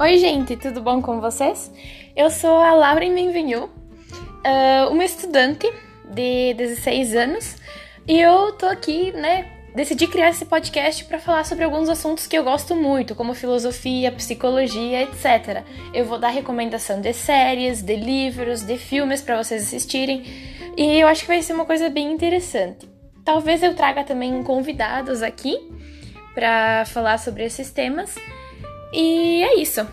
Oi, gente, tudo bom com vocês? Eu sou a Lauren Benvenu, uh, uma estudante de 16 anos, e eu tô aqui, né? Decidi criar esse podcast para falar sobre alguns assuntos que eu gosto muito, como filosofia, psicologia, etc. Eu vou dar recomendação de séries, de livros, de filmes para vocês assistirem, e eu acho que vai ser uma coisa bem interessante. Talvez eu traga também convidados aqui para falar sobre esses temas. E é isso.